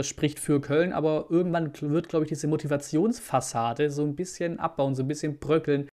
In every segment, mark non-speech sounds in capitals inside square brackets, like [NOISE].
das spricht für Köln, aber irgendwann wird, glaube ich, diese Motivationsfassade so ein bisschen abbauen, so ein bisschen bröckeln.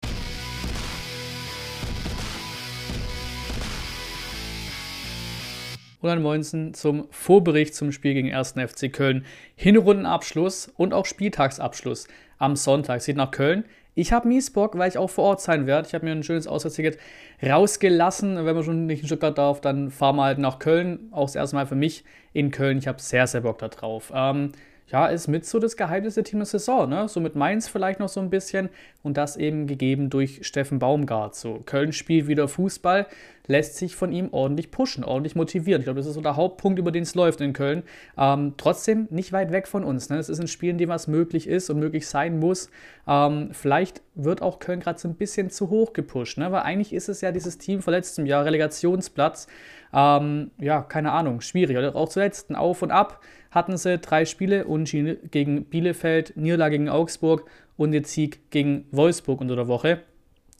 Roland Moinsen zum Vorbericht zum Spiel gegen 1. FC Köln. Hinrundenabschluss und auch Spieltagsabschluss am Sonntag. Sieht nach Köln. Ich habe mies Bock, weil ich auch vor Ort sein werde. Ich habe mir ein schönes Auswärtsticket rausgelassen. Wenn man schon nicht in Stuttgart darf, dann fahren wir halt nach Köln. Auch das erste Mal für mich in Köln. Ich habe sehr, sehr Bock darauf. Ähm, ja, ist mit so das geheimste Team der Saison, ne? So mit Mainz vielleicht noch so ein bisschen und das eben gegeben durch Steffen Baumgart. So, Köln spielt wieder Fußball, lässt sich von ihm ordentlich pushen, ordentlich motivieren. Ich glaube, das ist so der Hauptpunkt, über den es läuft in Köln. Ähm, trotzdem nicht weit weg von uns. Ne? Es ist ein Spiel, in dem was möglich ist und möglich sein muss. Ähm, vielleicht wird auch Köln gerade so ein bisschen zu hoch gepusht, ne? weil eigentlich ist es ja dieses Team vor letztem Jahr, Relegationsplatz. Ähm, ja, keine Ahnung, schwierig. Oder auch zuletzt ein Auf und Ab hatten sie drei Spiele, Unentschieden gegen Bielefeld, Niederlage gegen Augsburg und den Sieg gegen Wolfsburg unter der Woche.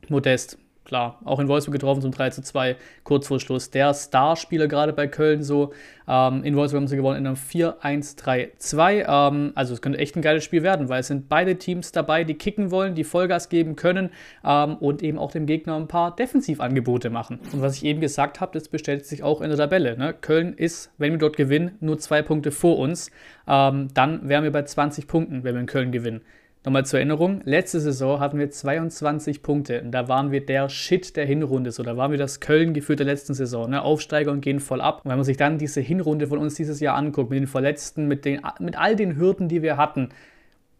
Modest, klar, auch in Wolfsburg getroffen zum 3 zu 2, kurz vor Schluss. Der Starspieler gerade bei Köln so. Ähm, in Wolfsburg haben sie gewonnen in einem 4-1-3-2. Ähm, also es könnte echt ein geiles Spiel werden, weil es sind beide Teams dabei, die kicken wollen, die Vollgas geben können ähm, und eben auch dem Gegner ein paar Defensivangebote machen. Und was ich eben gesagt habe, das bestätigt sich auch in der Tabelle. Ne? Köln ist, wenn wir dort gewinnen, nur zwei Punkte vor uns. Ähm, dann wären wir bei 20 Punkten, wenn wir in Köln gewinnen. Nochmal zur Erinnerung, letzte Saison hatten wir 22 Punkte und da waren wir der Shit der Hinrunde, so da waren wir das Köln-Gefühl der letzten Saison, ne? Aufsteiger und gehen voll ab. Und wenn man sich dann diese Hinrunde von uns dieses Jahr anguckt, mit den Verletzten, mit, den, mit all den Hürden, die wir hatten,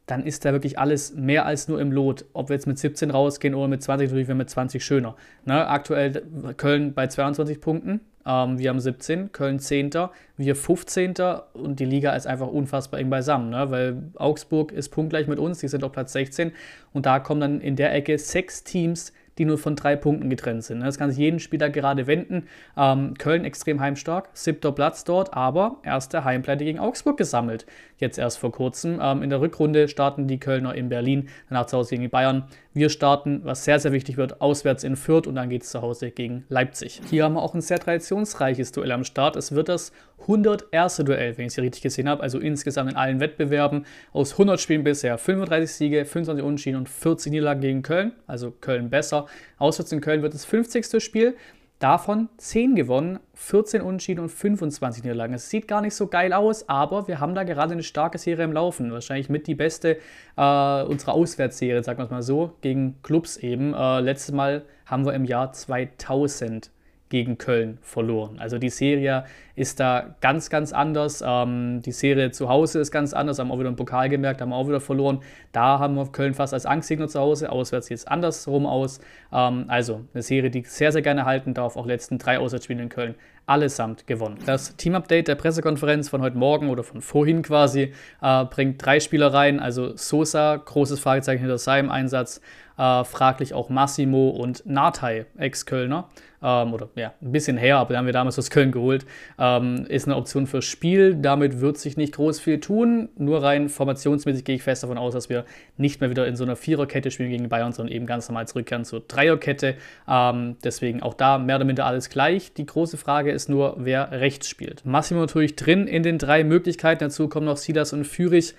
dann ist da wirklich alles mehr als nur im Lot. Ob wir jetzt mit 17 rausgehen oder mit 20, natürlich wäre mit 20 schöner. Ne? Aktuell Köln bei 22 Punkten, ähm, wir haben 17, Köln 10., wir 15. und die Liga ist einfach unfassbar eng beisammen, ne? weil Augsburg ist punktgleich mit uns, die sind auf Platz 16 und da kommen dann in der Ecke sechs Teams, die nur von drei Punkten getrennt sind. Das kann sich jeden Spieler gerade wenden. Ähm, Köln extrem heimstark, siebter Platz dort, aber erste Heimpleite gegen Augsburg gesammelt. Jetzt erst vor kurzem. Ähm, in der Rückrunde starten die Kölner in Berlin, danach zu Hause gegen die Bayern. Wir starten, was sehr, sehr wichtig wird, auswärts in Fürth und dann geht es zu Hause gegen Leipzig. Hier haben wir auch ein sehr traditionsreiches Duell am Start. Es wird das 101. Duell, wenn ich es hier richtig gesehen habe. Also insgesamt in allen Wettbewerben aus 100 Spielen bisher 35 Siege, 25 Unentschieden und 40 Niederlagen gegen Köln. Also Köln besser. Auswärts in Köln wird das 50. Spiel. Davon 10 gewonnen, 14 Unentschieden und 25 Niederlagen. Es sieht gar nicht so geil aus, aber wir haben da gerade eine starke Serie im Laufen. Wahrscheinlich mit die beste äh, unserer Auswärtsserie, sagen wir es mal so, gegen Clubs eben. Äh, letztes Mal haben wir im Jahr 2000 gegen Köln verloren. Also die Serie ist da ganz, ganz anders. Ähm, die Serie zu Hause ist ganz anders. Haben auch wieder einen Pokal gemerkt, haben auch wieder verloren. Da haben wir Köln fast als Angstgegner zu Hause. Auswärts sieht es andersrum aus. Ähm, also eine Serie, die ich sehr, sehr gerne halten darf. Auch letzten drei Auswärtsspiele in Köln allesamt gewonnen. Das Team-Update der Pressekonferenz von heute Morgen oder von vorhin quasi äh, bringt drei Spieler rein. Also Sosa, großes Fragezeichen hinter seinem Einsatz. Äh, fraglich auch Massimo und Natai, Ex-Kölner. Ähm, oder ja, ein bisschen her, aber den haben wir damals aus Köln geholt. Ähm, ist eine Option fürs Spiel. Damit wird sich nicht groß viel tun. Nur rein formationsmäßig gehe ich fest davon aus, dass wir nicht mehr wieder in so einer Viererkette spielen gegen Bayern, sondern eben ganz normal zurückkehren zur Dreierkette. Ähm, deswegen auch da mehr oder minder alles gleich. Die große Frage ist nur, wer rechts spielt. Massimo natürlich drin in den drei Möglichkeiten. Dazu kommen noch Silas und Fürich.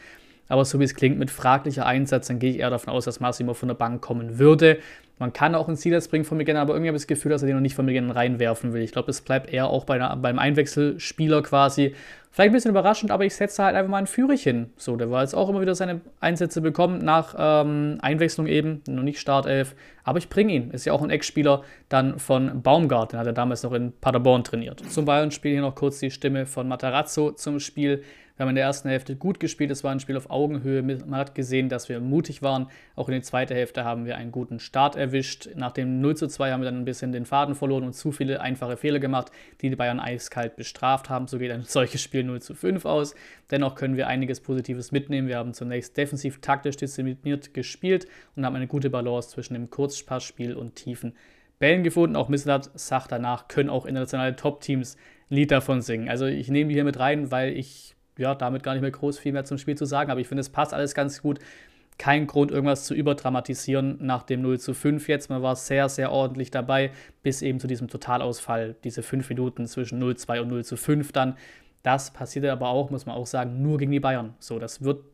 Aber so wie es klingt, mit fraglicher Einsatz, dann gehe ich eher davon aus, dass Massimo von der Bank kommen würde. Man kann auch einen Silas bringen von Miguel, aber irgendwie habe ich das Gefühl, dass er den noch nicht von Miguel reinwerfen will. Ich glaube, es bleibt eher auch bei einer, beim Einwechselspieler quasi. Vielleicht ein bisschen überraschend, aber ich setze halt einfach mal einen Führig hin. So, der war jetzt auch immer wieder seine Einsätze bekommen, nach ähm, Einwechslung eben, noch nicht Startelf. Aber ich bringe ihn. Ist ja auch ein Ex-Spieler dann von Baumgart, den hat er damals noch in Paderborn trainiert. Zum Bayern-Spiel hier noch kurz die Stimme von Matarazzo zum Spiel. Wir haben in der ersten Hälfte gut gespielt. Es war ein Spiel auf Augenhöhe. Man hat gesehen, dass wir mutig waren. Auch in der zweiten Hälfte haben wir einen guten Start erwischt. Nach dem 0 zu 2 haben wir dann ein bisschen den Faden verloren und zu viele einfache Fehler gemacht, die die Bayern eiskalt bestraft haben. So geht ein [LAUGHS] solches Spiel 0 zu 5 aus. Dennoch können wir einiges Positives mitnehmen. Wir haben zunächst defensiv taktisch diszipliniert gespielt und haben eine gute Balance zwischen dem Kurzpassspiel und tiefen Bällen gefunden. Auch Misselat sagt danach, können auch internationale Top-Teams Lied davon singen. Also ich nehme die hier mit rein, weil ich ja, damit gar nicht mehr groß viel mehr zum Spiel zu sagen. Aber ich finde, es passt alles ganz gut. Kein Grund, irgendwas zu überdramatisieren nach dem 0 zu 5 jetzt. Man war sehr, sehr ordentlich dabei, bis eben zu diesem Totalausfall, diese fünf Minuten zwischen 0 zu 2 und 0 zu 5 dann. Das passiert aber auch, muss man auch sagen, nur gegen die Bayern. So, das wird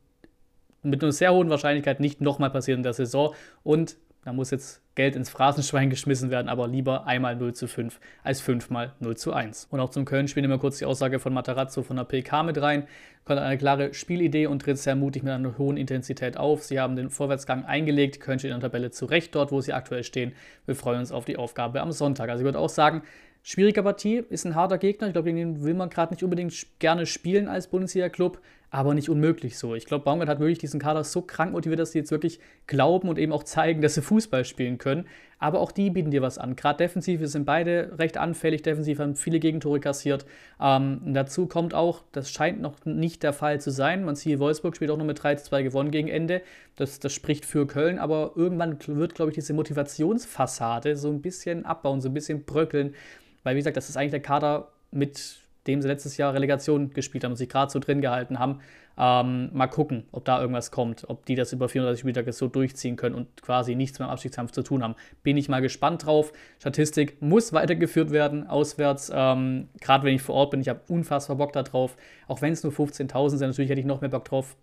mit einer sehr hohen Wahrscheinlichkeit nicht nochmal passieren in der Saison. Und da muss jetzt Geld ins Phrasenschwein geschmissen werden, aber lieber einmal 0 zu 5 als fünfmal 0 zu 1. Und auch zum Köln-Spiel nehmen wir kurz die Aussage von Matarazzo von der PK mit rein. Konnte eine klare Spielidee und tritt sehr mutig mit einer hohen Intensität auf. Sie haben den Vorwärtsgang eingelegt, Köln steht in der Tabelle zurecht dort, wo sie aktuell stehen. Wir freuen uns auf die Aufgabe am Sonntag. Also ich würde auch sagen, Schwierige Partie, ist ein harter Gegner. Ich glaube, gegen den will man gerade nicht unbedingt gerne spielen als Bundesliga-Club, aber nicht unmöglich so. Ich glaube, Baumgart hat wirklich diesen Kader so krank motiviert, dass sie jetzt wirklich glauben und eben auch zeigen, dass sie Fußball spielen können. Aber auch die bieten dir was an. Gerade defensiv sind beide recht anfällig. Defensiv haben viele Gegentore kassiert. Ähm, dazu kommt auch, das scheint noch nicht der Fall zu sein. Man sieht, Wolfsburg spielt auch noch mit 3-2 gewonnen gegen Ende. Das, das spricht für Köln, aber irgendwann wird, glaube ich, diese Motivationsfassade so ein bisschen abbauen, so ein bisschen bröckeln. Weil, wie gesagt, das ist eigentlich der Kader, mit dem sie letztes Jahr Relegation gespielt haben und sich gerade so drin gehalten haben. Ähm, mal gucken, ob da irgendwas kommt, ob die das über 34 Spieltage so durchziehen können und quasi nichts mehr im Abstiegskampf zu tun haben. Bin ich mal gespannt drauf. Statistik muss weitergeführt werden, auswärts. Ähm, gerade wenn ich vor Ort bin, ich habe unfassbar Bock darauf. Auch wenn es nur 15.000 sind, natürlich hätte ich noch mehr Bock drauf,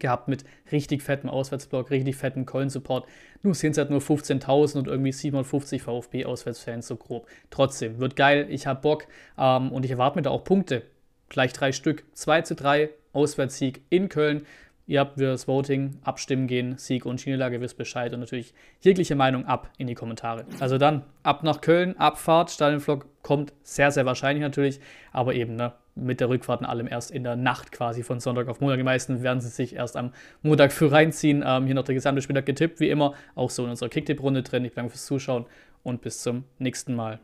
gehabt mit richtig fettem Auswärtsblock, richtig fetten Köln-Support. Nur sind es halt nur 15.000 und irgendwie 750 VfB-Auswärtsfans so grob. Trotzdem, wird geil, ich habe Bock ähm, und ich erwarte mir da auch Punkte. Gleich drei Stück. 2 zu 3, Auswärtssieg in Köln. Ihr habt das Voting, abstimmen gehen, Sieg und Schienelage, wisst Bescheid und natürlich jegliche Meinung ab in die Kommentare. Also dann ab nach Köln, Abfahrt, Stadionvlog kommt sehr, sehr wahrscheinlich natürlich, aber eben ne, mit der Rückfahrt und allem erst in der Nacht quasi von Sonntag auf Montag. Die meisten werden sie sich erst am Montag früh reinziehen. Ähm, hier noch der gesamte Spieltag getippt, wie immer, auch so in unserer Kicktipp-Runde drin. Ich danke fürs Zuschauen und bis zum nächsten Mal.